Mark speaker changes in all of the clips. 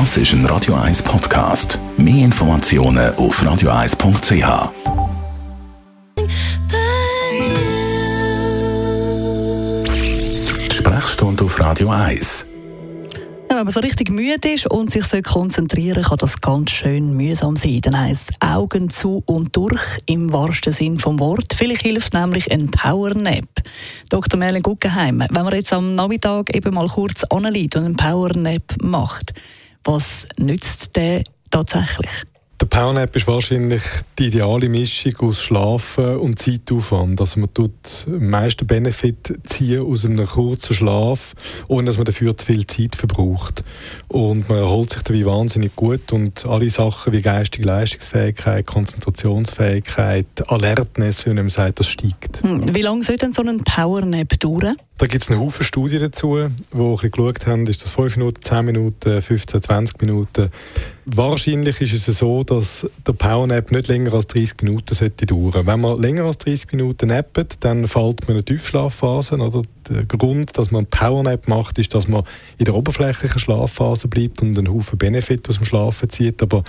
Speaker 1: Das ist ein Radio 1 Podcast. Mehr Informationen auf radio1.ch. Die Sprechstunde auf Radio 1.
Speaker 2: Ja, wenn man so richtig müde ist und sich so konzentrieren kann das ganz schön mühsam sein. Dann heisst Augen zu und durch im wahrsten Sinn vom Wort. Vielleicht hilft nämlich ein Powernap. Dr. Merlin Guggenheim, wenn man jetzt am Nachmittag eben mal kurz anliegt und einen Powernap macht, was nützt der tatsächlich?
Speaker 3: Der Powernap ist wahrscheinlich die ideale Mischung aus Schlafen und Zeitaufwand. Also man tut am meisten Benefit ziehen aus einem kurzen Schlaf, ohne dass man dafür zu viel Zeit verbraucht. Und man erholt sich dabei wahnsinnig gut und alle Sachen wie geistige Leistungsfähigkeit, Konzentrationsfähigkeit, Alertness, wie man sagt, das steigt.
Speaker 2: Hm, wie lange soll denn so ein Powernap dauern?
Speaker 3: Da gibt es einen Haufen Studien dazu, die ein geschaut haben, ist das 5 Minuten, 10 Minuten, 15, 20 Minuten. Wahrscheinlich ist es so, dass der Powernap nicht länger als 30 Minuten sollte dauern. Wenn man länger als 30 Minuten nappt, dann fällt man in eine Tiefschlafphase. Oder? Der Grund, dass man Powernap macht, ist, dass man in der oberflächlichen Schlafphase bleibt und einen Haufen Benefit aus dem Schlafen zieht, aber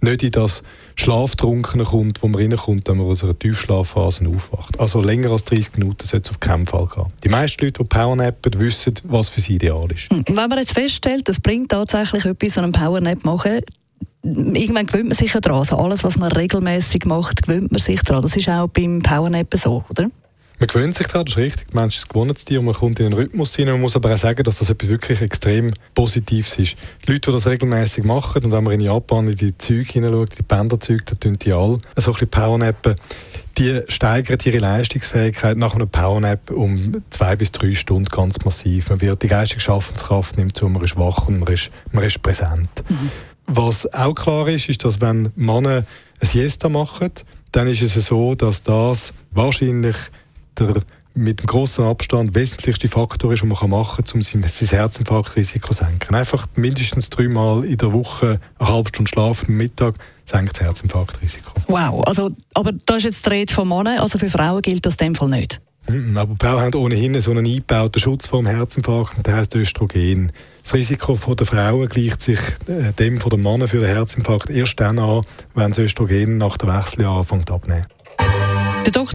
Speaker 3: nicht in das Schlaftrunkene kommt, wo man reinkommt, wenn man aus einer Tiefschlafphase aufwacht. Also länger als 30 Minuten sollte es auf keinen Fall gehen. Die meisten Leute, die Powernappen, wissen, was für sie ideal ist.
Speaker 2: Hm, wenn man jetzt feststellt, es bringt tatsächlich etwas, so einen Powernap machen, irgendwann gewöhnt man sich ja daran. Also alles, was man regelmäßig macht, gewöhnt man sich daran. Das ist auch beim Powernap so, oder?
Speaker 3: Man gewöhnt sich daran, das ist richtig. Der Mensch ist ein Tier und man kommt in den Rhythmus rein. Man muss aber auch sagen, dass das etwas wirklich extrem Positives ist. Die Leute, die das regelmäßig machen, und wenn man in Japan in die Züge hineinschaut, die Bänderzüge, da tun die alle so ein bisschen Powernappen, die steigern ihre Leistungsfähigkeit nach einem Powernap um zwei bis drei Stunden ganz massiv. Man wird, die geistige Schaffenskraft nimmt zu, man ist wach und man ist, man ist präsent. Mhm. Was auch klar ist, ist, dass wenn Männer ein Siesta machen, dann ist es so, dass das wahrscheinlich der mit dem grossen Abstand wesentlichste Faktor ist, den man machen kann, um sein, sein Herzinfarktrisiko zu senken. Einfach mindestens dreimal in der Woche eine halbe Stunde schlafen am Mittag senkt das Herzinfarktrisiko.
Speaker 2: Wow, also, aber da ist jetzt die Rede von Männern, also für Frauen gilt das in dem Fall nicht?
Speaker 3: Mhm, aber Frauen haben ohnehin so einen eingebauten Schutz vor dem Herzinfarkt, der heißt Östrogen. Das Risiko der Frauen gleicht sich äh, dem von den Männern für den Herzinfarkt erst dann an, wenn das Östrogen nach dem Wechseljahr anfängt abnehmen.
Speaker 2: Der Doktor